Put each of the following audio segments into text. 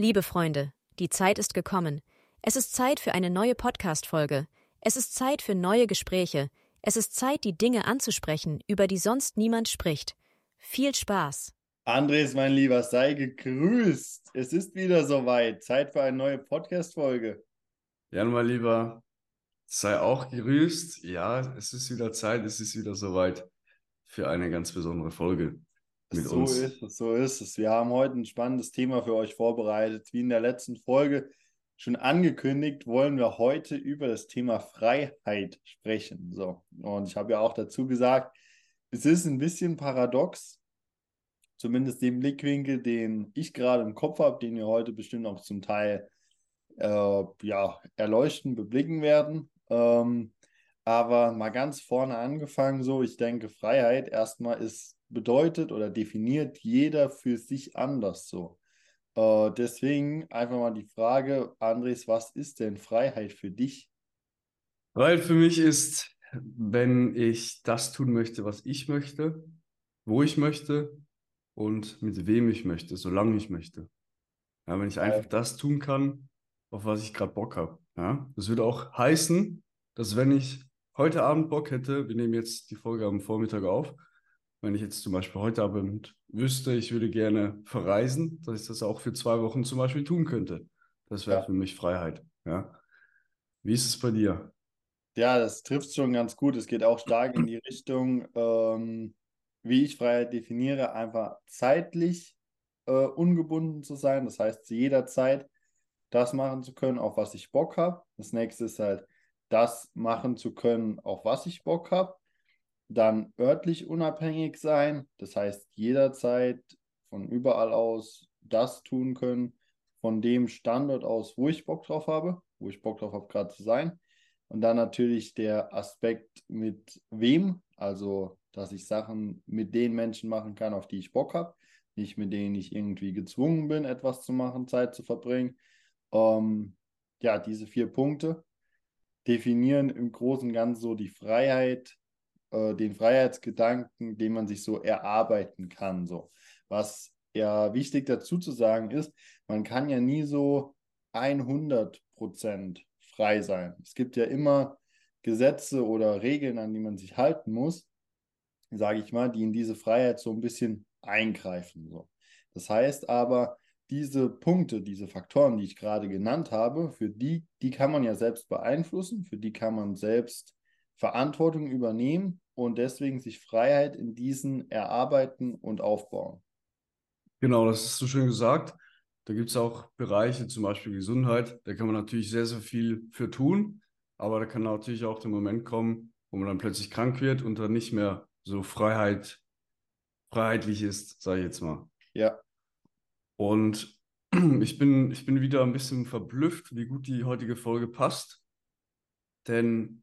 Liebe Freunde, die Zeit ist gekommen. Es ist Zeit für eine neue Podcast-Folge. Es ist Zeit für neue Gespräche. Es ist Zeit, die Dinge anzusprechen, über die sonst niemand spricht. Viel Spaß! Andres, mein Lieber, sei gegrüßt. Es ist wieder soweit. Zeit für eine neue Podcast-Folge. Jan, mein Lieber, sei auch gegrüßt. Ja, es ist wieder Zeit, es ist wieder soweit für eine ganz besondere Folge mit so uns. Ist es, so ist es. Wir haben heute ein spannendes Thema für euch vorbereitet. Wie in der letzten Folge schon angekündigt, wollen wir heute über das Thema Freiheit sprechen. So, und ich habe ja auch dazu gesagt, es ist ein bisschen paradox, zumindest den Blickwinkel, den ich gerade im Kopf habe, den wir heute bestimmt auch zum Teil äh, ja, erleuchten, beblicken werden. Ähm, aber mal ganz vorne angefangen, so, ich denke, Freiheit erstmal ist bedeutet oder definiert jeder für sich anders so. Äh, deswegen einfach mal die Frage, Andres, was ist denn Freiheit für dich? Freiheit für mich ist, wenn ich das tun möchte, was ich möchte, wo ich möchte und mit wem ich möchte, solange ich möchte. Ja, wenn ich einfach das tun kann, auf was ich gerade Bock habe. Ja? Das würde auch heißen, dass wenn ich heute Abend Bock hätte, wir nehmen jetzt die Folge am Vormittag auf, wenn ich jetzt zum Beispiel heute Abend wüsste, ich würde gerne verreisen, dass ich das auch für zwei Wochen zum Beispiel tun könnte. Das wäre ja. für mich Freiheit. Ja. Wie ist es bei dir? Ja, das trifft schon ganz gut. Es geht auch stark in die Richtung, ähm, wie ich Freiheit definiere, einfach zeitlich äh, ungebunden zu sein. Das heißt, zu jeder Zeit das machen zu können, auf was ich Bock habe. Das nächste ist halt, das machen zu können, auf was ich Bock habe dann örtlich unabhängig sein, das heißt jederzeit von überall aus das tun können, von dem Standort aus, wo ich Bock drauf habe, wo ich Bock drauf habe, gerade zu sein. Und dann natürlich der Aspekt mit wem, also dass ich Sachen mit den Menschen machen kann, auf die ich Bock habe, nicht mit denen ich irgendwie gezwungen bin, etwas zu machen, Zeit zu verbringen. Ähm, ja, diese vier Punkte definieren im Großen und Ganzen so die Freiheit, äh, den Freiheitsgedanken, den man sich so erarbeiten kann. So. Was ja wichtig dazu zu sagen ist, man kann ja nie so 100% frei sein. Es gibt ja immer Gesetze oder Regeln, an die man sich halten muss, sage ich mal, die in diese Freiheit so ein bisschen eingreifen. So. Das heißt aber, diese Punkte, diese Faktoren, die ich gerade genannt habe, für die, die kann man ja selbst beeinflussen, für die kann man selbst Verantwortung übernehmen und deswegen sich Freiheit in diesen erarbeiten und aufbauen. Genau, das ist so schön gesagt. Da gibt es auch Bereiche, zum Beispiel Gesundheit, da kann man natürlich sehr, sehr viel für tun, aber da kann natürlich auch der Moment kommen, wo man dann plötzlich krank wird und dann nicht mehr so Freiheit, freiheitlich ist, sage ich jetzt mal. Ja. Und ich bin, ich bin wieder ein bisschen verblüfft, wie gut die heutige Folge passt. Denn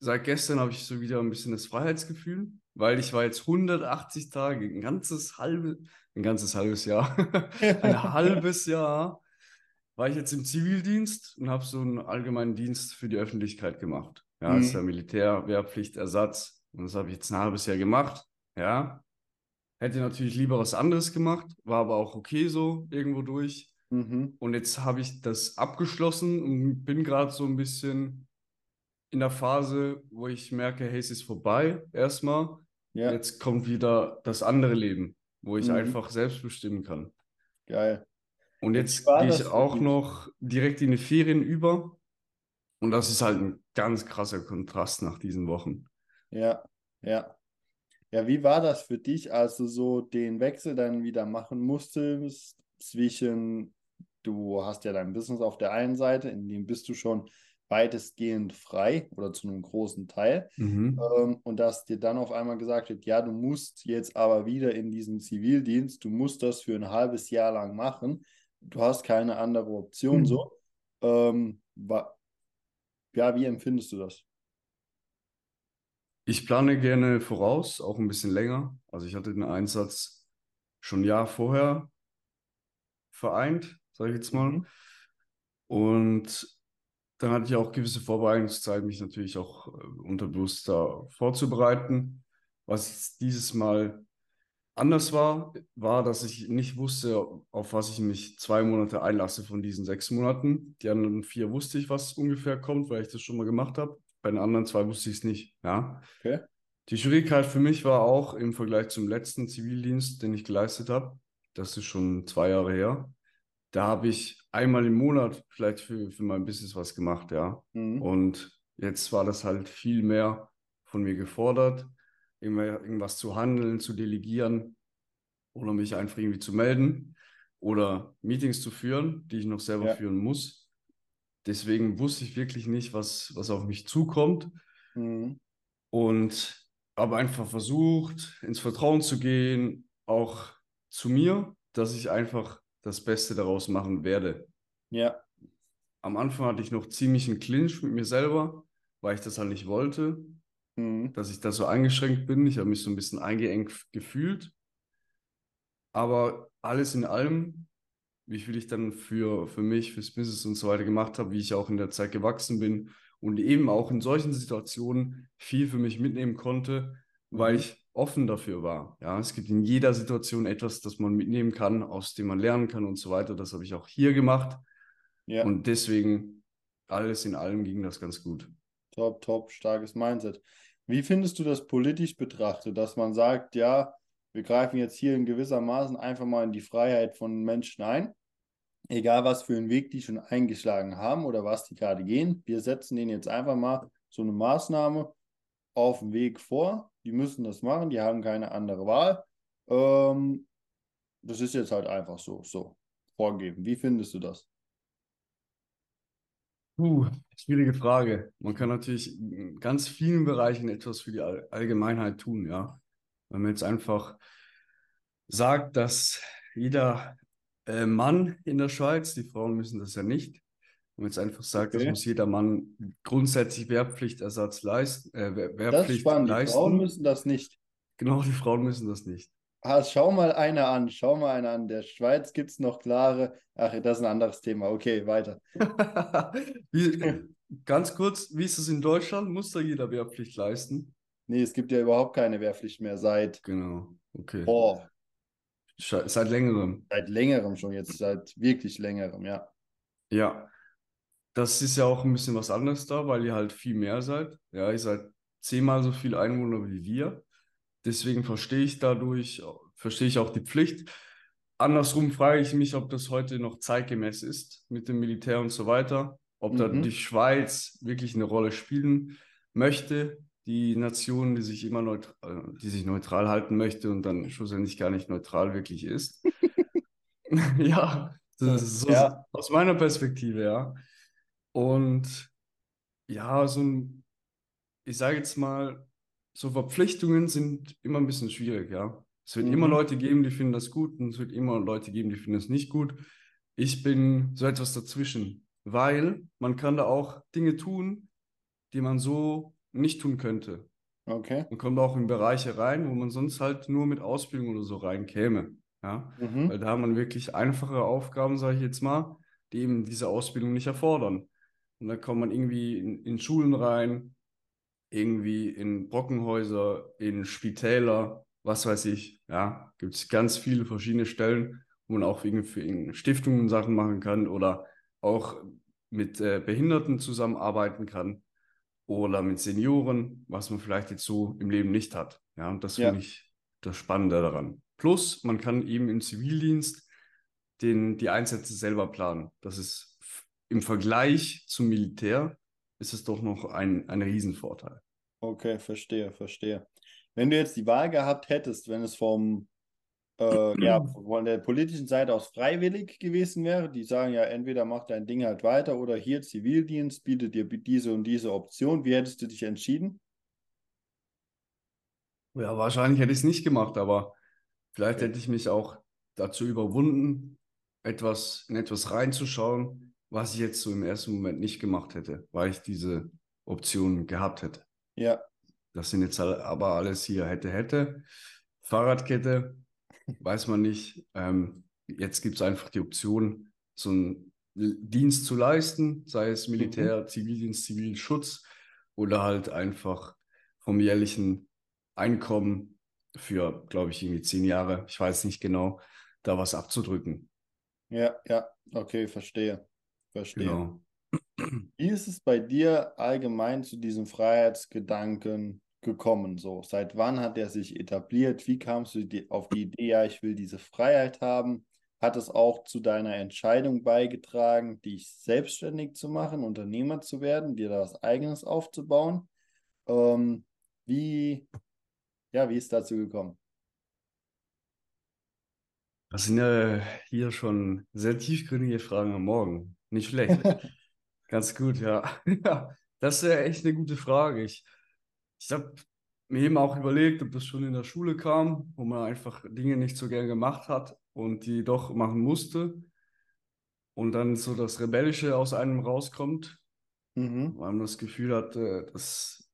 seit gestern habe ich so wieder ein bisschen das Freiheitsgefühl, weil ich war jetzt 180 Tage, ein ganzes halbe, ein ganzes halbes Jahr, ein halbes Jahr war ich jetzt im Zivildienst und habe so einen allgemeinen Dienst für die Öffentlichkeit gemacht. Ja, mhm. ist ja Militär, Wehrpflicht, Ersatz. Und das habe ich jetzt ein halbes Jahr gemacht. Ja. Hätte natürlich lieber was anderes gemacht, war aber auch okay so irgendwo durch. Mhm. Und jetzt habe ich das abgeschlossen und bin gerade so ein bisschen in der Phase, wo ich merke, hey, es ist vorbei erstmal. Ja. Jetzt kommt wieder das andere Leben, wo ich mhm. einfach selbst bestimmen kann. Geil. Und jetzt gehe ich auch noch direkt in die Ferien über. Und das ist halt ein ganz krasser Kontrast nach diesen Wochen. Ja, ja. Ja, wie war das für dich, als du so den Wechsel dann wieder machen musstest zwischen, du hast ja dein Business auf der einen Seite, in dem bist du schon weitestgehend frei oder zu einem großen Teil. Mhm. Ähm, und dass dir dann auf einmal gesagt wird, ja, du musst jetzt aber wieder in diesen Zivildienst, du musst das für ein halbes Jahr lang machen. Du hast keine andere Option mhm. so. Ähm, ja, wie empfindest du das? Ich plane gerne voraus, auch ein bisschen länger. Also ich hatte den Einsatz schon ein Jahr vorher vereint, sage ich jetzt mal. Mhm. Und dann hatte ich auch gewisse Vorbereitungszeit, mich natürlich auch äh, unterbewusst da vorzubereiten. Was dieses Mal anders war, war, dass ich nicht wusste, auf was ich mich zwei Monate einlasse von diesen sechs Monaten. Die anderen vier wusste ich, was ungefähr kommt, weil ich das schon mal gemacht habe. Bei den anderen zwei wusste ich es nicht. Ja. Okay. Die Schwierigkeit für mich war auch im Vergleich zum letzten Zivildienst, den ich geleistet habe. Das ist schon zwei Jahre her. Da habe ich einmal im Monat vielleicht für, für mein Business was gemacht, ja. Mhm. Und jetzt war das halt viel mehr von mir gefordert irgendwas zu handeln, zu delegieren oder mich einfach irgendwie zu melden oder Meetings zu führen, die ich noch selber Ja. führen muss. Deswegen wusste ich wirklich nicht, was, was auf mich zukommt Mhm. und habe einfach versucht, ins Vertrauen zu gehen, auch zu mir, dass ich einfach das Beste daraus machen werde. Ja, Am Anfang hatte ich noch ziemlich einen Clinch mit mir selber, weil ich das halt nicht wollte. mhm. dass ich da so eingeschränkt bin. Ich habe mich so ein bisschen eingeengt gefühlt. Aber alles in allem, wie viel ich dann für, für mich, fürs Business und so weiter gemacht habe, wie ich auch in der Zeit gewachsen bin und eben auch in solchen Situationen viel für mich mitnehmen konnte, weil Mhm. ich offen dafür war. Ja, es gibt in jeder Situation etwas, das man mitnehmen kann, aus dem man lernen kann und so weiter. Das habe ich auch hier gemacht. Ja, Und deswegen, alles in allem ging das ganz gut. top, top, starkes Mindset. Wie findest du das politisch betrachtet, dass man sagt, ja, wir greifen jetzt hier in gewissermaßen einfach mal in die Freiheit von Menschen ein, egal was für einen Weg die schon eingeschlagen haben oder was die gerade gehen, wir setzen denen jetzt einfach mal so eine Maßnahme auf den Weg vor, die müssen das machen, die haben keine andere Wahl. Ähm, das ist jetzt halt einfach so, so vorgeben. Wie findest du das? Puh, schwierige Frage. Man kann natürlich in ganz vielen Bereichen etwas für die All Allgemeinheit tun, ja. Wenn man jetzt einfach sagt, dass jeder äh, Mann in der Schweiz, die Frauen müssen das ja nicht, wenn man jetzt einfach sagt, das Okay. muss jeder Mann grundsätzlich Wehrpflichtersatz leisten, äh, Wehr- Das ist Wehrpflicht spannend. Die leisten. Frauen müssen das nicht. Genau, die Frauen müssen das nicht. Ah, schau mal einer an, schau mal einer an. Der Schweiz gibt es noch klare. Ach, das ist ein anderes Thema. Okay, weiter. Wie, ganz kurz, wie ist es in Deutschland? Muss da jeder Wehrpflicht leisten? Nee, es gibt ja überhaupt keine Wehrpflicht mehr seit, Genau, okay. boah, Seit längerem. seit längerem schon, jetzt seit wirklich längerem, ja. Ja, das ist ja auch ein bisschen was anderes da, weil ihr halt viel mehr seid. Ja, ihr seid zehnmal so viel Einwohner wie wir. Deswegen verstehe ich dadurch, verstehe ich auch die Pflicht. Andersrum frage ich mich, ob das heute noch zeitgemäß ist mit dem Militär und so weiter. Ob da Mhm. die Schweiz wirklich eine Rolle spielen möchte, die Nation, die sich immer neutral, die sich neutral halten möchte und dann schlussendlich gar nicht neutral wirklich ist. Ja, das ist so Ja. aus meiner Perspektive, ja. Und ja, so ein, ich sage jetzt mal, so Verpflichtungen sind immer ein bisschen schwierig, ja. Es wird immer Mhm. Leute geben, die finden das gut und es wird immer Leute geben, die finden es nicht gut. Ich bin so etwas dazwischen, weil man kann da auch Dinge tun, die man so nicht tun könnte. Okay. Man kommt auch in Bereiche rein, wo man sonst halt nur mit Ausbildung oder so reinkäme, ja. Mhm. Weil da hat man wirklich einfache Aufgaben, sage ich jetzt mal, die eben diese Ausbildung nicht erfordern. Und dann kommt man irgendwie in, in Schulen rein, irgendwie in Brockenhäuser, in Spitäler, was weiß ich. Ja, gibt es ganz viele verschiedene Stellen, wo man auch irgendwie für Stiftungen Sachen machen kann oder auch mit äh, Behinderten zusammenarbeiten kann oder mit Senioren, was man vielleicht jetzt so im Leben nicht hat. Ja, und das Ja. finde ich das Spannende daran. Plus, man kann eben im Zivildienst den, die Einsätze selber planen. Das ist im Vergleich zum Militär ist es doch noch ein, ein Riesenvorteil. Okay, verstehe, verstehe. Wenn du jetzt die Wahl gehabt hättest, wenn es vom, äh, ja, von der politischen Seite aus freiwillig gewesen wäre, die sagen ja, entweder mach dein Ding halt weiter oder hier Zivildienst bietet dir diese und diese Option, wie hättest du dich entschieden? Ja, wahrscheinlich hätte ich es nicht gemacht, aber vielleicht Okay. hätte ich mich auch dazu überwunden, etwas, in etwas reinzuschauen, was ich jetzt so im ersten Moment nicht gemacht hätte, weil ich diese Option gehabt hätte. Ja, Das sind jetzt aber alles hier hätte, hätte. Fahrradkette, weiß man nicht. Ähm, jetzt gibt es einfach die Option, so einen Dienst zu leisten, sei es Militär, Zivildienst, Zivilschutz oder halt einfach vom jährlichen Einkommen für, glaube ich, irgendwie zehn Jahre, ich weiß nicht genau, da was abzudrücken. Ja, ja, okay, verstehe. Verstehe. Genau. Wie ist es bei dir allgemein zu diesem Freiheitsgedanken gekommen? So, seit wann hat er sich etabliert? Wie kamst du auf die Idee, ja, ich will diese Freiheit haben? Hat es auch zu deiner Entscheidung beigetragen, dich selbstständig zu machen, Unternehmer zu werden, dir da was Eigenes aufzubauen? Ähm, wie, ja, wie ist dazu gekommen? Das sind ja hier schon sehr tiefgründige Fragen am Morgen. Nicht schlecht. Ganz gut, ja. Ja, das ist ja echt eine gute Frage. Ich, ich habe mir eben auch überlegt, ob das schon in der Schule kam, wo man einfach Dinge nicht so gern gemacht hat und die doch machen musste. Und dann so das Rebellische aus einem rauskommt, Mhm. weil man das Gefühl hat, äh, das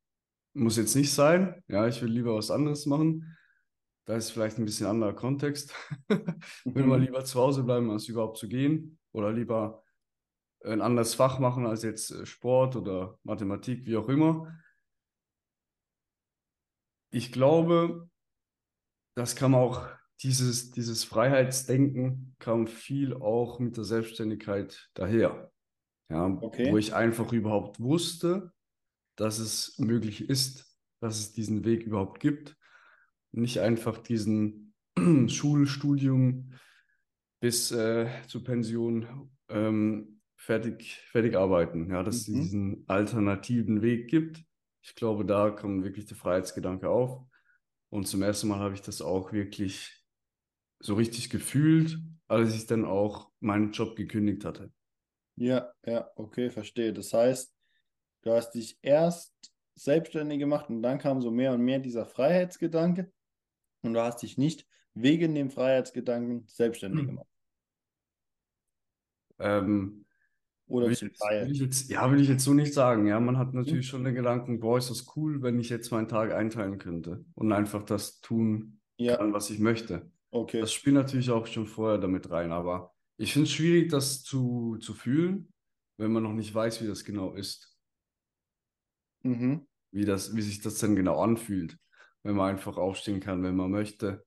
muss jetzt nicht sein. Ja, ich will lieber was anderes machen. Da ist vielleicht ein bisschen anderer Kontext. Will man Mhm. lieber zu Hause bleiben, als überhaupt zu gehen. Oder lieber ein anderes Fach machen als jetzt äh, Sport oder Mathematik, wie auch immer. Ich glaube, das kam auch, dieses, dieses Freiheitsdenken kam viel auch mit der Selbstständigkeit daher. Ja, Okay. wo ich einfach überhaupt wusste, dass es möglich ist, dass es diesen Weg überhaupt gibt. Nicht einfach diesen Schulstudium bis äh, zur Pension ähm, fertig, fertig arbeiten. Ja, dass es Mhm. diesen alternativen Weg gibt. Ich glaube, da kommt wirklich der Freiheitsgedanke auf. Und zum ersten Mal habe ich das auch wirklich so richtig gefühlt, als ich dann auch meinen Job gekündigt hatte. Ja, ja, okay, verstehe. Das heißt, du hast dich erst selbstständig gemacht und dann kam so mehr und mehr dieser Freiheitsgedanke und du hast dich nicht wegen dem Freiheitsgedanken selbstständig Hm. gemacht. Ähm, Oder will zum jetzt, Teil. ich jetzt, ja, will ich jetzt so nicht sagen. Ja, man hat natürlich schon den Gedanken, boah, ist das cool, wenn ich jetzt meinen Tag einteilen könnte und einfach das tun Ja, kann, was ich möchte. okay. Das spielt natürlich auch schon vorher damit rein, aber ich finde es schwierig, das zu, zu fühlen, wenn man noch nicht weiß, wie das genau ist, Mhm. wie das, wie sich das denn genau anfühlt, wenn man einfach aufstehen kann, wenn man möchte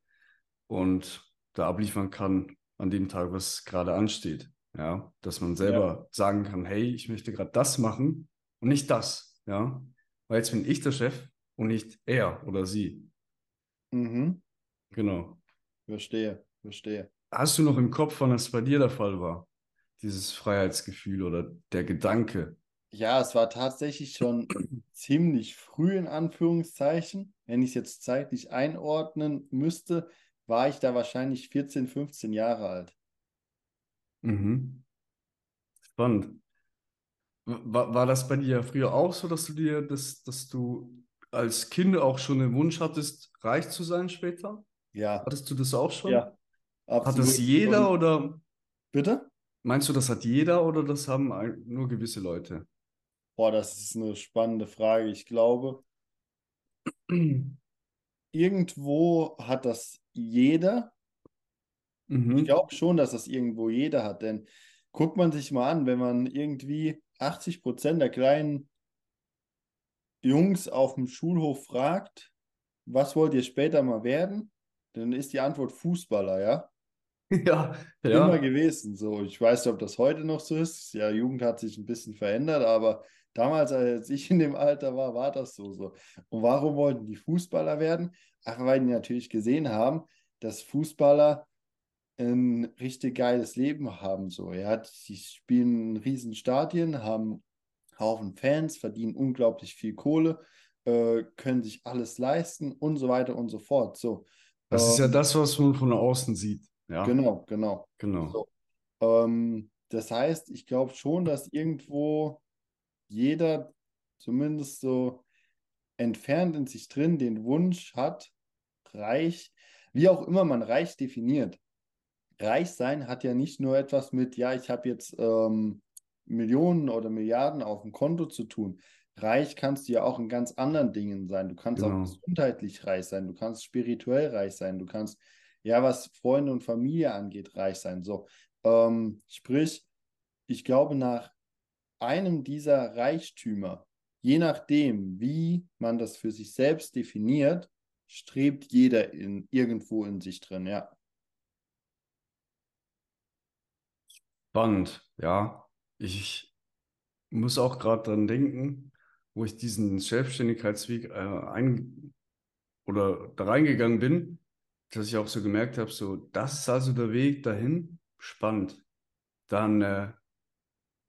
und da abliefern kann an dem Tag, was gerade ansteht. Ja, dass man selber sagen kann, hey, ich möchte gerade das machen und nicht das. Ja, weil jetzt bin ich der Chef und nicht er oder sie. Mhm. Genau. Verstehe, verstehe. Hast du noch im Kopf, wann das bei dir der Fall war? Dieses Freiheitsgefühl oder der Gedanke? Ja, es war tatsächlich schon ziemlich früh in Anführungszeichen. Wenn ich es jetzt zeitlich einordnen müsste, war ich da wahrscheinlich 14, 15 Jahre alt. Mhm. Spannend. War, war das bei dir früher auch so, dass du dir das, dass du als Kind auch schon den Wunsch hattest, reich zu sein später? Ja, Hattest du das auch schon? ja, Hat absolut. das jeder oder bitte? meinst du, das hat jeder oder das haben nur gewisse Leute? Boah, das ist eine spannende Frage. Ich glaube, irgendwo hat das jeder. Ich Mhm. glaube schon, dass das irgendwo jeder hat, denn guckt man sich mal an, wenn man irgendwie 80 Prozent der kleinen Jungs auf dem Schulhof fragt, was wollt ihr später mal werden? Dann ist die Antwort Fußballer, ja? Ja, Immer ja, gewesen. So, ich weiß nicht, ob das heute noch so ist. Ja, Jugend hat sich ein bisschen verändert, aber damals, als ich in dem Alter war, war das so so. Und warum wollten die Fußballer werden? Einfach weil die natürlich gesehen haben, dass Fußballer ein richtig geiles Leben haben. So, ja, die spielen in riesen Stadien, haben Haufen Fans, verdienen unglaublich viel Kohle, äh, können sich alles leisten und so weiter und so fort. So, das ist ja ähm, das, was man von außen sieht. Ja, genau, genau. genau. So. Ähm, das heißt, ich glaube schon, dass irgendwo jeder zumindest so entfernt in sich drin den Wunsch hat, reich, wie auch immer man reich definiert. Reich sein hat ja nicht nur etwas mit, ja, ich habe jetzt ähm, Millionen oder Milliarden auf dem Konto zu tun. Reich kannst du ja auch in ganz anderen Dingen sein. Du kannst auch Genau. gesundheitlich reich sein, du kannst spirituell reich sein, du kannst, ja, was Freunde und Familie angeht, reich sein. So, ähm, sprich, ich glaube, nach einem dieser Reichtümer, je nachdem, wie man das für sich selbst definiert, strebt jeder in, irgendwo in sich drin, ja. Spannend, ja. Ich muss auch gerade dran denken, wo ich diesen Selbstständigkeitsweg äh, ein oder da reingegangen bin, dass ich auch so gemerkt habe, so, das ist also der Weg dahin, spannend. Dann, äh,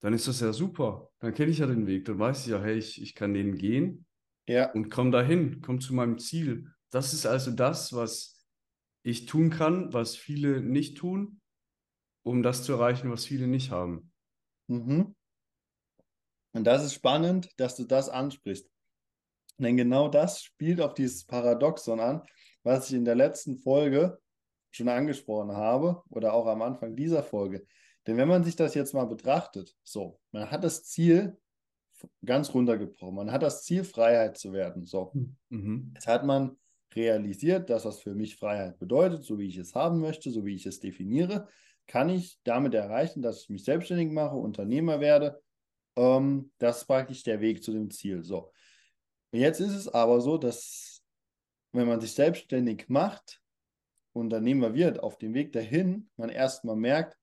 dann ist das ja super. Dann kenne ich ja den Weg. Dann weiß ich ja, hey, ich, ich kann den gehen Ja, und komme dahin, komme zu meinem Ziel. Das ist also das, was ich tun kann, was viele nicht tun, um das zu erreichen, was viele nicht haben. mhm. Und das ist spannend, dass du das ansprichst. Denn genau das spielt auf dieses Paradoxon an, was ich in der letzten Folge schon angesprochen habe oder auch am Anfang dieser Folge. Denn wenn man sich das jetzt mal betrachtet, so, man hat das Ziel ganz runtergebrochen, man hat das Ziel, Freiheit zu werden. So, Mhm. jetzt hat man realisiert, dass was für mich Freiheit bedeutet, so wie ich es haben möchte, so wie ich es definiere, kann ich damit erreichen, dass ich mich selbstständig mache, Unternehmer werde. Ähm, das ist praktisch der Weg zu dem Ziel. So. Jetzt ist es aber so, dass wenn man sich selbstständig macht, Unternehmer wird, auf dem Weg dahin, man erstmal merkt,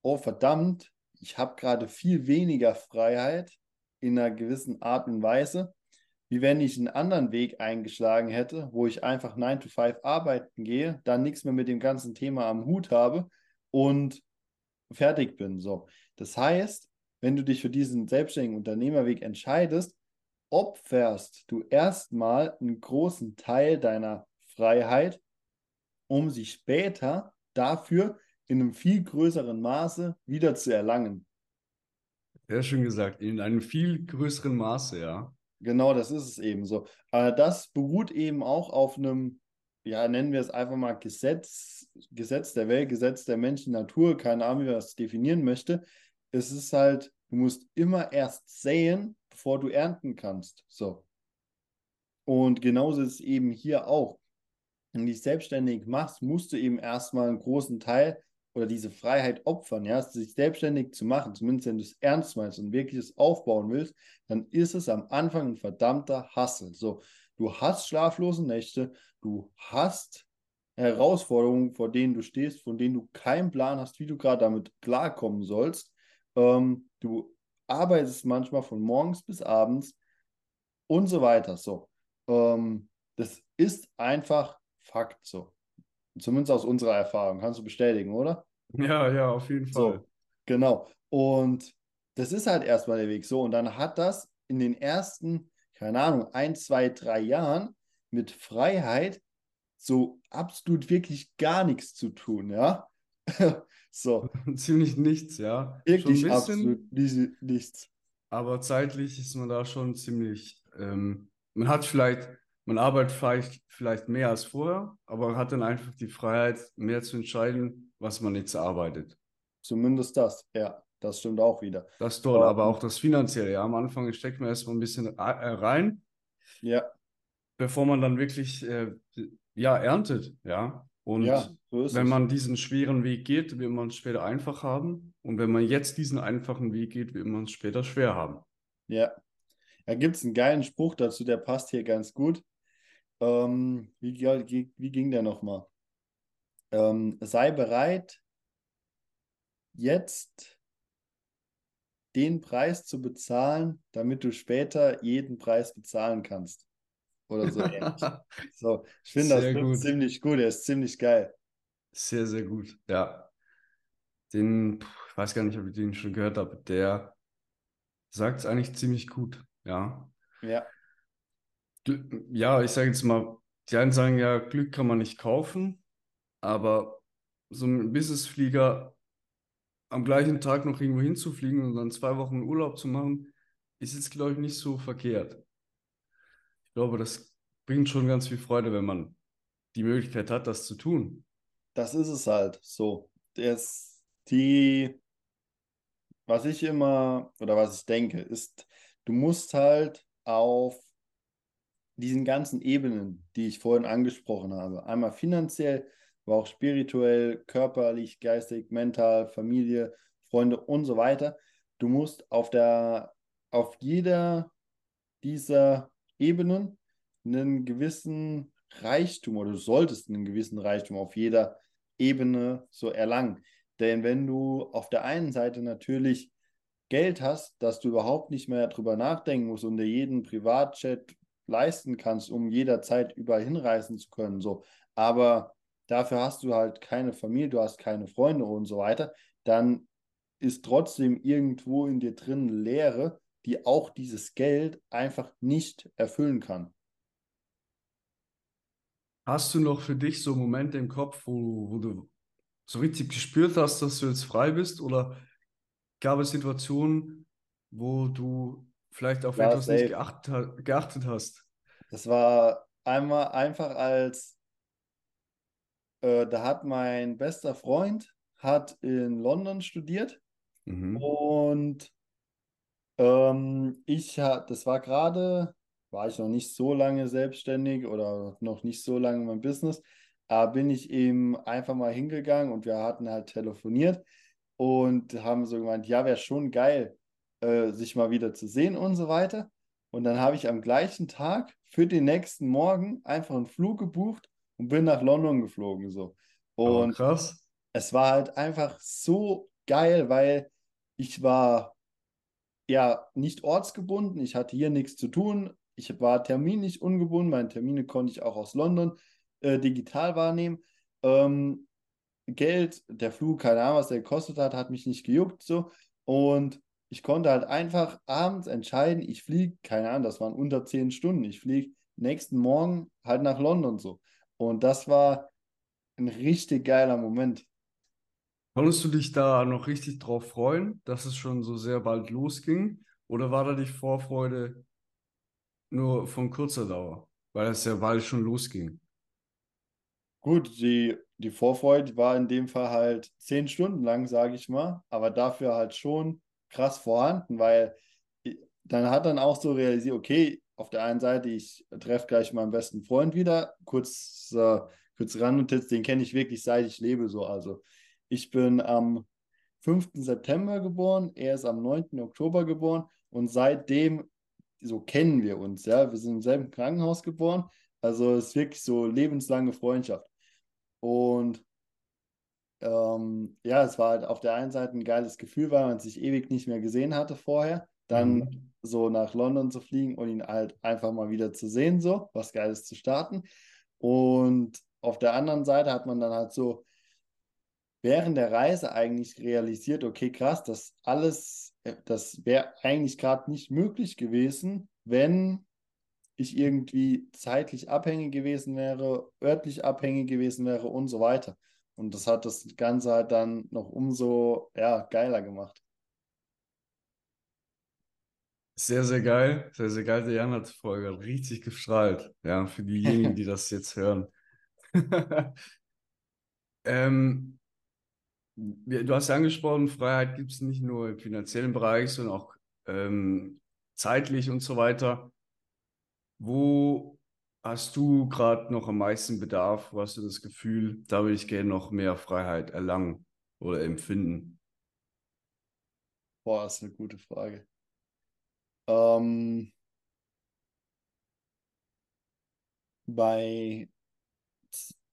oh verdammt, ich habe gerade viel weniger Freiheit in einer gewissen Art und Weise, wie wenn ich einen anderen Weg eingeschlagen hätte, wo ich einfach 9 to 5 arbeiten gehe, dann nichts mehr mit dem ganzen Thema am Hut habe und fertig bin. So. Das heißt, wenn du dich für diesen selbstständigen Unternehmerweg entscheidest, opferst du erstmal einen großen Teil deiner Freiheit, um sie später dafür in einem viel größeren Maße wieder zu erlangen. Sehr schön gesagt, in einem viel größeren Maße, ja. Genau, das ist es eben so. Aber das beruht eben auch auf einem, ja, nennen wir es einfach mal Gesetz, Gesetz der Welt, Gesetz der Menschen, Natur, keine Ahnung, wie man das definieren möchte. Es ist halt, du musst immer erst säen, bevor du ernten kannst. So. Und genauso ist es eben hier auch. Wenn du dich selbstständig machst, musst du eben erstmal einen großen Teil oder diese Freiheit opfern, ja, sich selbstständig zu machen, zumindest wenn du es ernst meinst und wirklich es aufbauen willst, dann ist es am Anfang ein verdammter Hassel. So, du hast schlaflose Nächte, du hast Herausforderungen, vor denen du stehst, von denen du keinen Plan hast, wie du gerade damit klarkommen sollst. Ähm, du arbeitest manchmal von morgens bis abends und so weiter. So, ähm, das ist einfach Fakt so. Zumindest aus unserer Erfahrung. Kannst du bestätigen, oder? Ja, ja, auf jeden Fall. So, genau. Und das ist halt erstmal der Weg so. Und dann hat das in den ersten, keine Ahnung, ein, zwei, drei Jahren mit Freiheit so absolut wirklich gar nichts zu tun, ja. so, Ziemlich nichts, ja. Wirklich bisschen, absolut ni- nichts. aber zeitlich ist man da schon ziemlich, ähm, man hat vielleicht, man arbeitet vielleicht, vielleicht mehr als vorher, aber hat dann einfach die Freiheit, mehr zu entscheiden, was man jetzt arbeitet. Zumindest das, ja, das stimmt auch wieder. Das dort, Ähm, aber auch das Finanzielle, ja. Am Anfang steckt man erstmal ein bisschen äh, rein, Ja, bevor man dann wirklich, äh, ja, erntet, ja. Und ja, so wenn man diesen schweren Weg geht, wird man es später einfach haben. Und wenn man jetzt diesen einfachen Weg geht, wird man es später schwer haben. Ja. Da gibt es einen geilen Spruch dazu, der passt hier ganz gut. Ähm, wie, ge- wie ging der nochmal? Ähm, sei bereit, jetzt den Preis zu bezahlen, damit du später jeden Preis bezahlen kannst. Oder so ähnlich. So, ich finde das gut. ziemlich gut, der ist ziemlich geil. Sehr, sehr gut. Ja. Den, ich weiß gar nicht, ob ich den schon gehört habe. Der sagt es eigentlich ziemlich gut. Ja. Ja, Gl- Ja, ich sage jetzt mal, die einen sagen ja, Glück kann man nicht kaufen, aber so ein Businessflieger am gleichen Tag noch irgendwo hinzufliegen und dann zwei Wochen Urlaub zu machen, ist jetzt, glaube ich, nicht so verkehrt. Ich glaube, das bringt schon ganz viel Freude, wenn man die Möglichkeit hat, das zu tun. das ist es halt so. Das, die, was ich immer oder was ich denke, ist, du musst halt auf diesen ganzen Ebenen, die ich vorhin angesprochen habe, einmal finanziell, aber auch spirituell, körperlich, geistig, mental, Familie, Freunde und so weiter. Du musst auf der, auf jeder dieser Ebenen einen gewissen Reichtum oder du solltest einen gewissen Reichtum auf jeder Ebene so erlangen. Denn wenn du auf der einen Seite natürlich Geld hast, dass du überhaupt nicht mehr darüber nachdenken musst und dir jeden Privatchat leisten kannst, um jederzeit überall hinreisen zu können, so, aber dafür hast du halt keine Familie, du hast keine Freunde und so weiter, dann ist trotzdem irgendwo in dir drin Leere, die auch dieses Geld einfach nicht erfüllen kann. Hast du noch für dich so Momente im Kopf, wo, wo du so richtig gespürt hast, dass du jetzt frei bist? Oder gab es Situationen, wo du vielleicht auf ja, etwas safe. nicht geachtet, geachtet hast? Das war einmal einfach als, äh, da hat mein bester Freund, hat in London studiert mhm. und ähm, ich, das war gerade, war ich noch nicht so lange selbstständig oder noch nicht so lange in meinem Business, aber bin ich eben einfach mal hingegangen und wir hatten halt telefoniert und haben so gemeint, ja, wäre schon geil, äh, sich mal wieder zu sehen und so weiter. Und dann habe ich am gleichen Tag für den nächsten Morgen einfach einen Flug gebucht und bin nach London geflogen. So. Und oh, krass. es war halt einfach so geil, weil ich war ja nicht ortsgebunden, ich hatte hier nichts zu tun, ich war terminlich ungebunden, meine Termine konnte ich auch aus London äh, digital wahrnehmen. Ähm, Geld, der Flug, keine Ahnung, was der gekostet hat, hat mich nicht gejuckt so. Und ich konnte halt einfach abends entscheiden, ich fliege, keine Ahnung, das waren unter zehn Stunden, ich fliege nächsten Morgen halt nach London so. Und das war ein richtig geiler Moment. Konntest du dich da noch richtig drauf freuen, dass es schon so sehr bald losging? Oder war da die Vorfreude nur von kurzer Dauer, weil es ja bald schon losging? Gut, die, die Vorfreude war in dem Fall halt zehn Stunden lang, sage ich mal, aber dafür halt schon krass vorhanden, weil dann hat dann auch so realisiert, okay, auf der einen Seite, ich treffe gleich meinen besten Freund wieder, kurz, äh, kurz Randnotiz, den kenne ich wirklich seit ich lebe so, also ich bin am 5. September geboren, er ist am 9. Oktober geboren und seitdem so kennen wir uns, ja, wir sind im selben Krankenhaus geboren, also es ist wirklich so lebenslange Freundschaft und ähm, ja, es war halt auf der einen Seite ein geiles Gefühl, weil man sich ewig nicht mehr gesehen hatte vorher. Dann mhm. so nach London zu fliegen und ihn halt einfach mal wieder zu sehen, so was Geiles zu starten. Und auf der anderen Seite hat man dann halt so während der Reise eigentlich realisiert, okay, krass, das alles, äh, das wäre eigentlich gerade nicht möglich gewesen, wenn ich irgendwie zeitlich abhängig gewesen wäre, örtlich abhängig gewesen wäre und so weiter. Und das hat das Ganze halt dann noch umso ja, geiler gemacht. Sehr, sehr geil. Sehr, sehr geil. Der Jan hat Folge richtig gestrahlt. Ja, für diejenigen, die das jetzt hören. ähm, du hast ja angesprochen, Freiheit gibt es nicht nur im finanziellen Bereich, sondern auch ähm, zeitlich und so weiter. Wo hast du gerade noch am meisten Bedarf? Wo hast du das Gefühl, da würde ich gerne noch mehr Freiheit erlangen oder empfinden? Boah, das ist eine gute Frage. Ähm, bei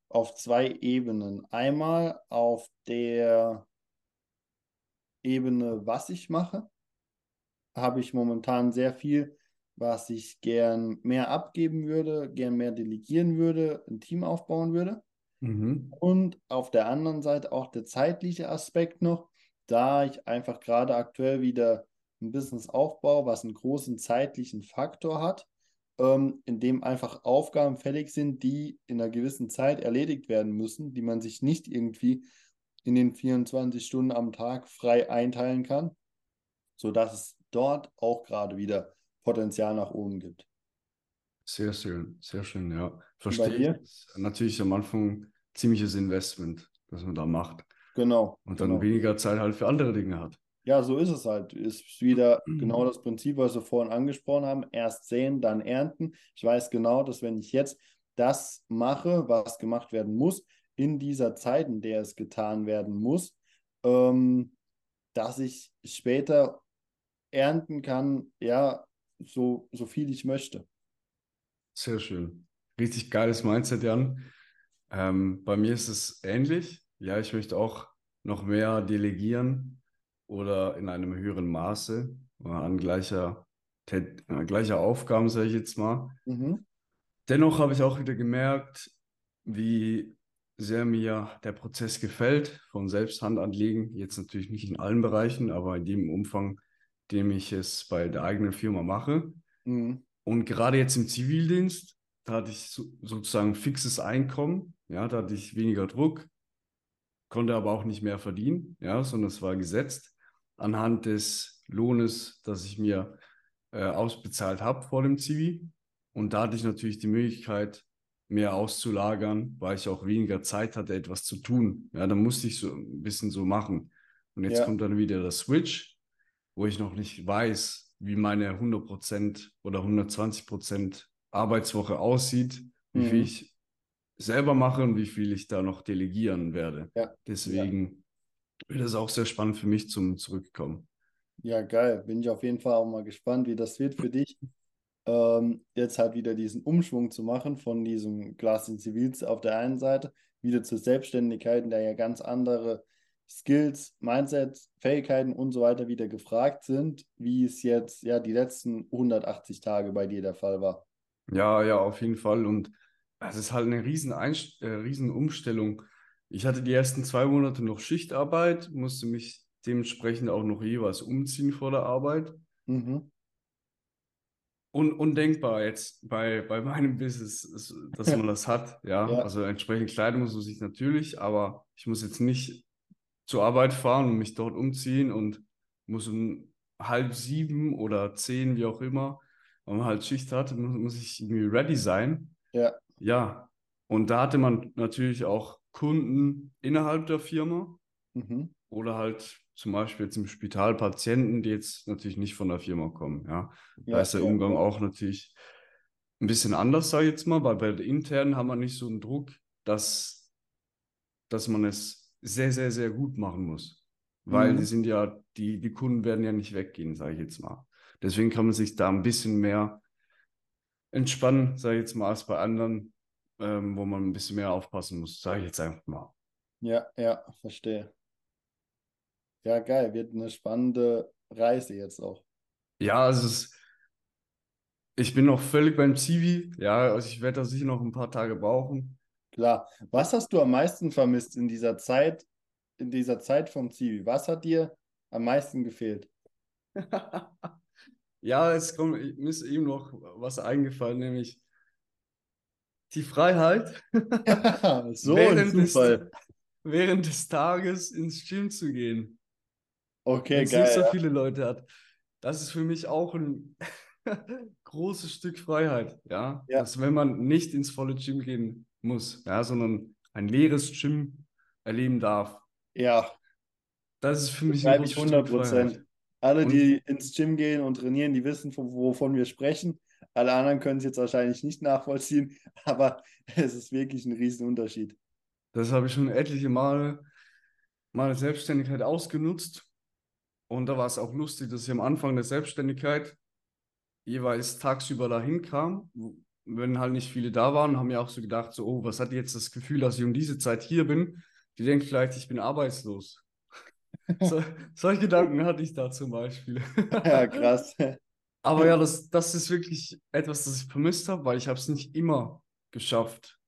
auf zwei Ebenen. Einmal auf der Ebene, was ich mache, habe ich momentan sehr viel was ich gern mehr abgeben würde, gern mehr delegieren würde, ein Team aufbauen würde. Mhm. Und auf der anderen Seite auch der zeitliche Aspekt noch, da ich einfach gerade aktuell wieder ein Business aufbaue, was einen großen zeitlichen Faktor hat, ähm, in dem einfach Aufgaben fällig sind, die in einer gewissen Zeit erledigt werden müssen, die man sich nicht irgendwie in den 24 Stunden am Tag frei einteilen kann, sodass es dort auch gerade wieder Potenzial nach oben gibt. Sehr schön, sehr schön, ja. Verstehe ich. Natürlich am Anfang ziemliches Investment, das man da macht. Genau. Und dann genau. weniger Zeit halt für andere Dinge hat. Ja, so ist es halt. Ist wieder genau das Prinzip, was wir vorhin angesprochen haben. Erst säen, dann ernten. Ich weiß genau, dass wenn ich jetzt das mache, was gemacht werden muss, in dieser Zeit, in der es getan werden muss, ähm, dass ich später ernten kann, ja, so, so viel ich möchte. Sehr schön. richtig geiles Mindset, Jan. Ähm, bei mir ist es ähnlich. Ja, ich möchte auch noch mehr delegieren oder in einem höheren Maße an gleicher, an gleicher Aufgaben, sage ich jetzt mal. Mhm. Dennoch habe ich auch wieder gemerkt, wie sehr mir der Prozess gefällt von Selbsthandanlegen. Jetzt natürlich nicht in allen Bereichen, aber in dem Umfang, dem ich es bei der eigenen Firma mache. Mhm. Und gerade jetzt im Zivildienst, da hatte ich so, sozusagen fixes Einkommen, ja, da hatte ich weniger Druck, konnte aber auch nicht mehr verdienen, ja, sondern es war gesetzt anhand des Lohnes, das ich mir äh, ausbezahlt habe vor dem Zivi. Und da hatte ich natürlich die Möglichkeit, mehr auszulagern, weil ich auch weniger Zeit hatte, etwas zu tun. Ja, dann musste ich so ein bisschen so machen. Und jetzt ja. kommt dann wieder der Switch, wo ich noch nicht weiß, wie meine 100% oder 120% Arbeitswoche aussieht, wie mhm. viel ich selber mache und wie viel ich da noch delegieren werde. Ja. Deswegen. Wird es auch sehr spannend für mich zum Zurückkommen. Ja, geil. Bin ich auf jeden Fall auch mal gespannt, wie das wird für dich. Ähm, jetzt halt wieder diesen Umschwung zu machen von diesem Glas in Zivils auf der einen Seite wieder zur Selbstständigkeit, in der ja ganz andere Skills, Mindset, Fähigkeiten und so weiter wieder gefragt sind, wie es jetzt ja die letzten 180 Tage bei dir der Fall war. Ja, ja, auf jeden Fall. Und es ist halt eine riesen, Einst äh, riesen Umstellung. Ich hatte die ersten zwei Monate noch Schichtarbeit, musste mich dementsprechend auch noch jeweils umziehen vor der Arbeit. Mhm. Un undenkbar jetzt bei, bei meinem Business, dass man das hat. Ja? ja, also entsprechend Kleidung muss man sich natürlich, aber ich muss jetzt nicht zur Arbeit fahren und mich dort umziehen und muss um halb sieben oder zehn, wie auch immer, wenn man halt Schicht hat, muss, muss ich irgendwie ready sein. Ja. Ja. Und da hatte man natürlich auch Kunden innerhalb der Firma mhm. oder halt zum Beispiel jetzt im Spital Patienten, die jetzt natürlich nicht von der Firma kommen. Ja. ja da ist der Umgang ja. auch natürlich ein bisschen anders, sage ich jetzt mal, weil bei der internen haben wir nicht so einen Druck, dass, dass man es sehr, sehr, sehr gut machen muss. Weil mhm. die sind ja, die, die Kunden werden ja nicht weggehen, sage ich jetzt mal. Deswegen kann man sich da ein bisschen mehr entspannen, sage ich jetzt mal, als bei anderen, ähm, wo man ein bisschen mehr aufpassen muss, sage ich jetzt einfach mal. Ja, ja, verstehe. Ja, geil, wird eine spannende Reise jetzt auch. Ja, es ich bin noch völlig beim Zivi. Ja, also ich werde da sicher noch ein paar Tage brauchen. Klar. Was hast du am meisten vermisst in dieser Zeit, in dieser Zeit vom Zivi? Was hat dir am meisten gefehlt? ja, es kommt, mir ist eben noch was eingefallen, nämlich die Freiheit. so während. Des, während des Tages ins Gym zu gehen. Okay, geil. nicht so viele Leute hat. Das ist für mich auch ein großes Stück Freiheit, ja? ja. Dass wenn man nicht ins volle Gym gehen muss, ja, sondern ein leeres Gym erleben darf. Ja. Das ist für mich ein großes 100 Stück Freiheit. Alle, die ins Gym gehen und trainieren, die wissen, wovon wir sprechen. Alle anderen können es jetzt wahrscheinlich nicht nachvollziehen, aber es ist wirklich ein Riesenunterschied. Das habe ich schon etliche Male meine Selbstständigkeit ausgenutzt und da war es auch lustig, dass ich am Anfang der Selbstständigkeit jeweils tagsüber dahin kam. Wenn halt nicht viele da waren, haben mir auch so gedacht, so, oh, was hat jetzt das Gefühl, dass ich um diese Zeit hier bin? Die denkt vielleicht, ich bin arbeitslos. so, solche Gedanken hatte ich da zum Beispiel. ja, krass. Aber ja, das, das ist wirklich etwas, das ich vermisst habe, weil ich habe es nicht immer geschafft,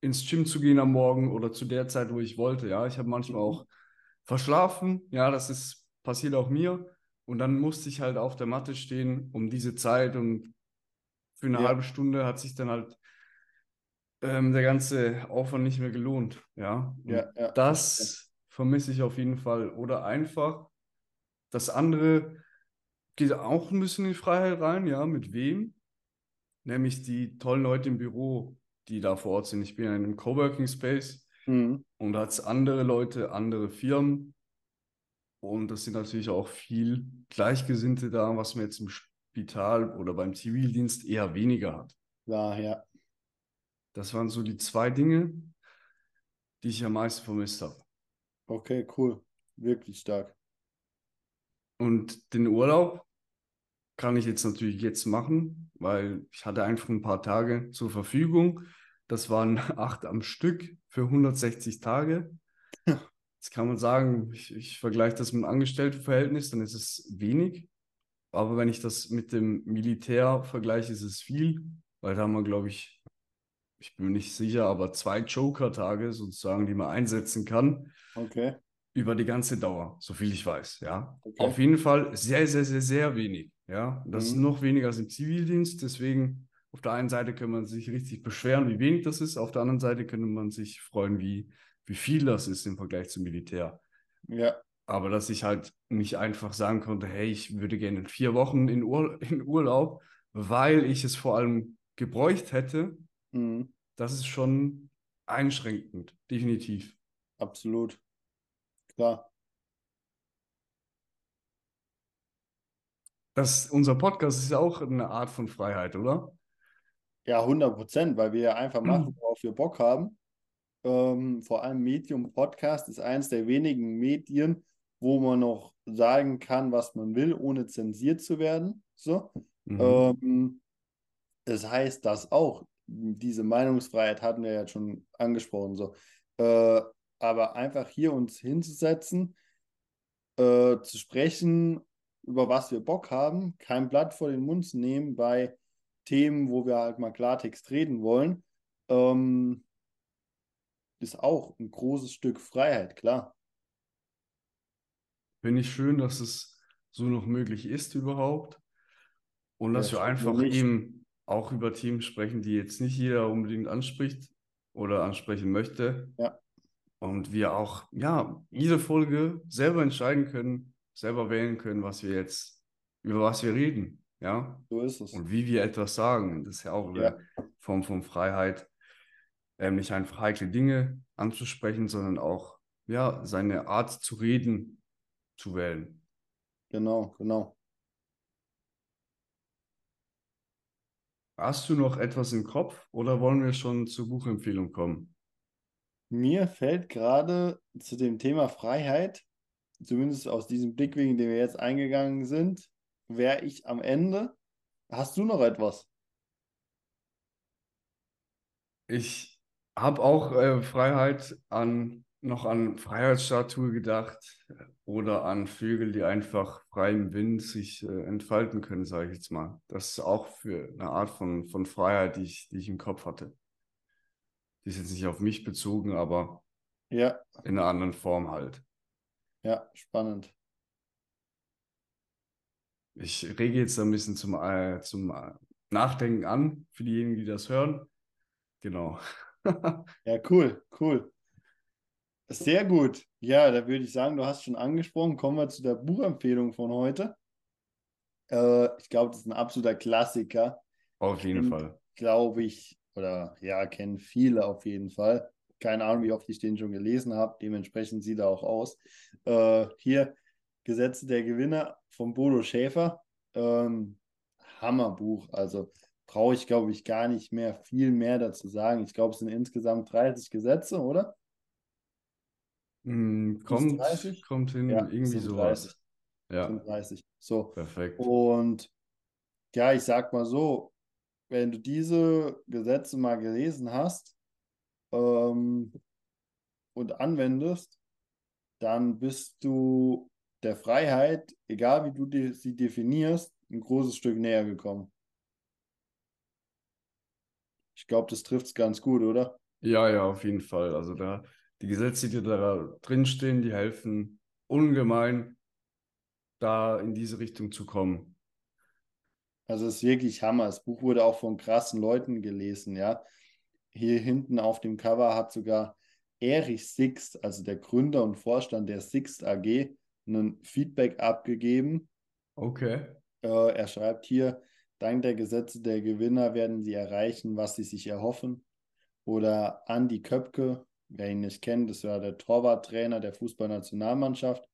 ins Gym zu gehen am Morgen oder zu der Zeit, wo ich wollte. Ja, ich habe manchmal mhm. auch verschlafen. Ja, das ist passiert auch mir. Und dann musste ich halt auf der Matte stehen um diese Zeit und für eine ja. halbe Stunde hat sich dann halt ähm, der ganze Aufwand nicht mehr gelohnt. Ja, ja, ja. das vermisse ich auf jeden Fall. Oder einfach das andere geht auch ein bisschen in die Freiheit rein, ja, mit wem? Nämlich die tollen Leute im Büro, die da vor Ort sind. Ich bin in einem Coworking Space mhm. und da hat es andere Leute, andere Firmen, und das sind natürlich auch viel Gleichgesinnte da, was man jetzt im Spital oder beim Zivildienst eher weniger hat. Ja, ja. Das waren so die zwei Dinge, die ich am meisten vermisst habe. Okay, cool. Wirklich stark. Und den Urlaub kann ich jetzt natürlich jetzt machen, weil ich hatte einfach ein paar Tage zur Verfügung. Das waren acht am Stück für 160 Tage. Jetzt kann man sagen, ich, ich vergleiche das mit einem Angestelltenverhältnis, dann ist es wenig. Aber wenn ich das mit dem Militär vergleiche, ist es viel, weil da haben wir, glaube ich, ich bin mir nicht sicher, aber zwei Joker-Tage sozusagen, die man einsetzen kann. Okay. Über die ganze Dauer, so viel ich weiß, ja. Okay. Auf jeden Fall sehr, sehr, sehr, sehr wenig, ja. Das ist Mhm. noch weniger als im Zivildienst, deswegen auf der einen Seite kann man sich richtig beschweren, wie wenig das ist, auf der anderen Seite könnte man sich freuen, wie, wie viel das ist im Vergleich zum Militär. Ja, Aber dass ich halt nicht einfach sagen konnte, hey, ich würde gerne in vier Wochen in, Ur in Urlaub, weil ich es vor allem gebräucht hätte, mhm. das ist schon einschränkend, definitiv. absolut. Klar. Das, unser Podcast ist ja auch eine Art von Freiheit, oder? Ja, 100 Prozent, weil wir ja einfach machen, worauf wir Bock haben. Ähm, vor allem Medium Podcast ist eines der wenigen Medien, wo man noch sagen kann, was man will, ohne zensiert zu werden. So. Mhm. Ähm, das heißt, das auch, diese Meinungsfreiheit hatten wir ja schon angesprochen. So. Äh, aber einfach hier uns hinzusetzen, äh, zu sprechen, über was wir Bock haben, kein Blatt vor den Mund zu nehmen bei Themen, wo wir halt mal Klartext reden wollen, ähm, ist auch ein großes Stück Freiheit, klar. Finde ich schön, dass es so noch möglich ist überhaupt. Und dass Ja, wir einfach nicht. eben auch über Themen sprechen, die jetzt nicht jeder unbedingt anspricht oder ansprechen möchte. Ja. Und wir auch, ja, jede Folge selber entscheiden können, selber wählen können, was wir jetzt, über was wir reden. Ja. So ist es. Und wie wir etwas sagen. Das ist ja auch Ja. eine Form von Freiheit, ähm, nicht einfach heikle Dinge anzusprechen, sondern auch, ja, seine Art zu reden zu wählen. Genau, genau. Hast du noch etwas im Kopf oder wollen wir schon zur Buchempfehlung kommen? Mir fällt gerade zu dem Thema Freiheit, zumindest aus diesem Blickwinkel, den wir jetzt eingegangen sind, wäre ich am Ende. Hast du noch etwas? Ich habe auch äh, Freiheit an, noch an Freiheitsstatue gedacht oder an Vögel, die einfach frei im Wind sich äh, entfalten können, sage ich jetzt mal. Das ist auch für eine Art von, von Freiheit, die ich, die ich im Kopf hatte. Die ist jetzt nicht auf mich bezogen, aber Ja, in einer anderen Form halt. Ja, spannend. Ich rege jetzt ein bisschen zum, äh, zum äh, Nachdenken an, für diejenigen, die das hören. Genau. Ja, cool, cool. Sehr gut. Ja, da würde ich sagen, du hast schon angesprochen. Kommen wir zu der Buchempfehlung von heute. Äh, ich glaube, das ist ein absoluter Klassiker. Auf jeden Fall. Glaube ich, oder ja, kennen viele auf jeden Fall. Keine Ahnung, wie oft ich den schon gelesen habe. Dementsprechend sieht er auch aus. Äh, hier Gesetze der Gewinner von Bodo Schäfer. Ähm, Hammerbuch. Also brauche ich, glaube ich, gar nicht mehr viel mehr dazu sagen. Ich glaube, es sind insgesamt 30 Gesetze, oder? Hm, kommt, 30? kommt hin, Ja, irgendwie sowas. 30. Ja, Sind 30. So. perfekt. Und ja, ich sag mal so, wenn du diese Gesetze mal gelesen hast ähm, und anwendest, dann bist du der Freiheit, egal wie du die, sie definierst, ein großes Stück näher gekommen. Ich glaube, das trifft es ganz gut, oder? Ja, ja, auf jeden Fall. Also da, die Gesetze, die da drinstehen, die helfen ungemein, da in diese Richtung zu kommen. Also es ist wirklich Hammer. Das Buch wurde auch von krassen Leuten gelesen, ja. Hier hinten auf dem Cover hat sogar Erich Sixt, also der Gründer und Vorstand der Sixt AG, ein Feedback abgegeben. Okay. Äh, er schreibt hier, dank der Gesetze der Gewinner werden sie erreichen, was sie sich erhoffen. Oder Andi Köpke, wer ihn nicht kennt, das war der Torwarttrainer der Fußballnationalmannschaft,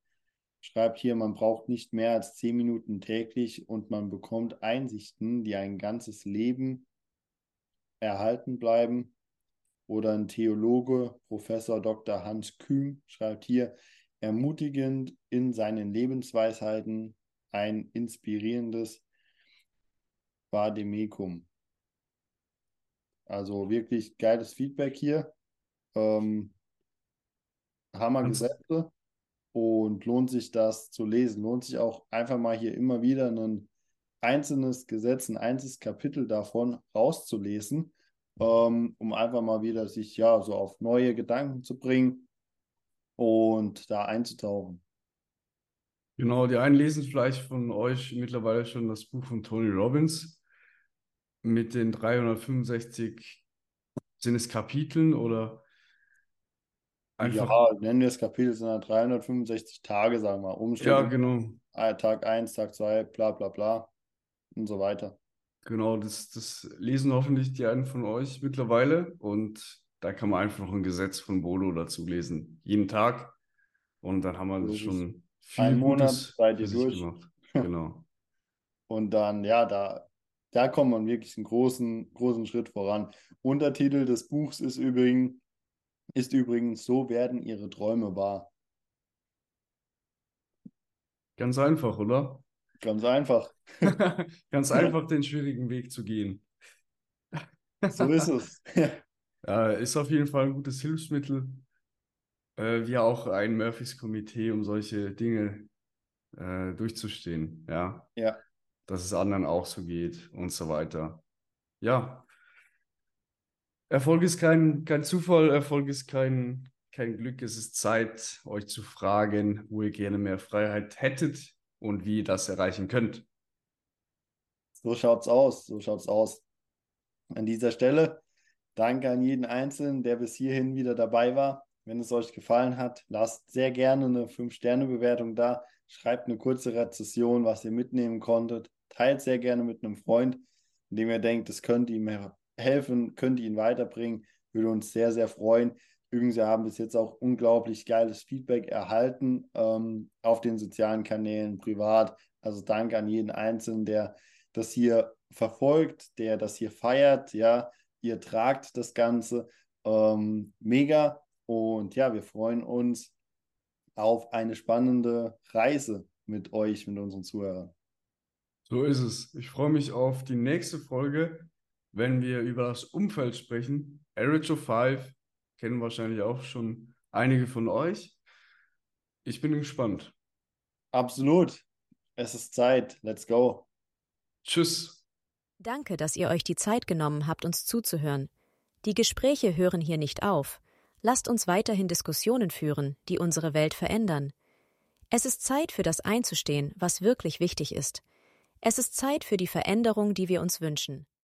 schreibt hier, man braucht nicht mehr als zehn Minuten täglich und man bekommt Einsichten, die ein ganzes Leben erhalten bleiben. Oder ein Theologe, Professor Dr. Hans Kühn, schreibt hier, ermutigend in seinen Lebensweisheiten ein inspirierendes Vademecum. Also wirklich geiles Feedback hier. Ähm, Hammergesetze und lohnt sich das zu lesen. Lohnt sich auch einfach mal hier immer wieder ein einzelnes Gesetz, ein einzelnes Kapitel davon rauszulesen, ähm, um einfach mal wieder sich ja so auf neue Gedanken zu bringen und da einzutauchen. Genau, die einen lesen vielleicht von euch mittlerweile schon das Buch von Tony Robbins mit den 365 sind es Kapiteln oder einfach. Ja, nennen wir es Kapitel, sind 365 Tage, sagen wir. Umstände. Ja, genau. Tag 1, Tag 2, bla bla bla und so weiter. Genau, das, das lesen hoffentlich die einen von euch mittlerweile und da kann man einfach noch ein Gesetz von Bolo dazu lesen. Jeden Tag. Und dann haben wir das, das schon viel Ein Monat seid ihr durch. Gemacht. Genau. und dann, ja, da, da kommt man wirklich einen großen, großen Schritt voran. Untertitel des Buchs ist übrigens, ist übrigens So werden ihre Träume wahr. Ganz einfach, oder? Ganz einfach. Ganz einfach den schwierigen Weg zu gehen. so ist es. ja, ist auf jeden Fall ein gutes Hilfsmittel. Äh, wie auch ein Murphys Komitee, um solche Dinge äh, durchzustehen. Ja. Ja. Dass es anderen auch so geht und so weiter. Ja. Erfolg ist kein, kein Zufall, Erfolg ist kein, kein Glück. Es ist Zeit, euch zu fragen, wo ihr gerne mehr Freiheit hättet und wie ihr das erreichen könnt. So schaut's aus, so schaut's aus. An dieser Stelle danke an jeden Einzelnen, der bis hierhin wieder dabei war. Wenn es euch gefallen hat, lasst sehr gerne eine 5-Sterne-Bewertung da. Schreibt eine kurze Rezession, was ihr mitnehmen konntet. Teilt sehr gerne mit einem Freund, in dem ihr denkt, es könnte ihm helfen, könnte ihn weiterbringen. Würde uns sehr, sehr freuen. Übrigens, wir haben bis jetzt auch unglaublich geiles Feedback erhalten ähm, auf den sozialen Kanälen, privat. Also danke an jeden Einzelnen, der das hier verfolgt, der das hier feiert. Ja, ihr tragt das Ganze. Ähm, mega. Und ja, wir freuen uns auf eine spannende Reise mit euch, mit unseren Zuhörern. So ist es. Ich freue mich auf die nächste Folge, wenn wir über das Umfeld sprechen. Average of Five kennen wahrscheinlich auch schon einige von euch. Ich bin gespannt. Absolut. Es ist Zeit. Let's go. Tschüss. Danke, dass ihr euch die Zeit genommen habt, uns zuzuhören. Die Gespräche hören hier nicht auf. Lasst uns weiterhin Diskussionen führen, die unsere Welt verändern. Es ist Zeit für das einzustehen, was wirklich wichtig ist. Es ist Zeit für die Veränderung, die wir uns wünschen.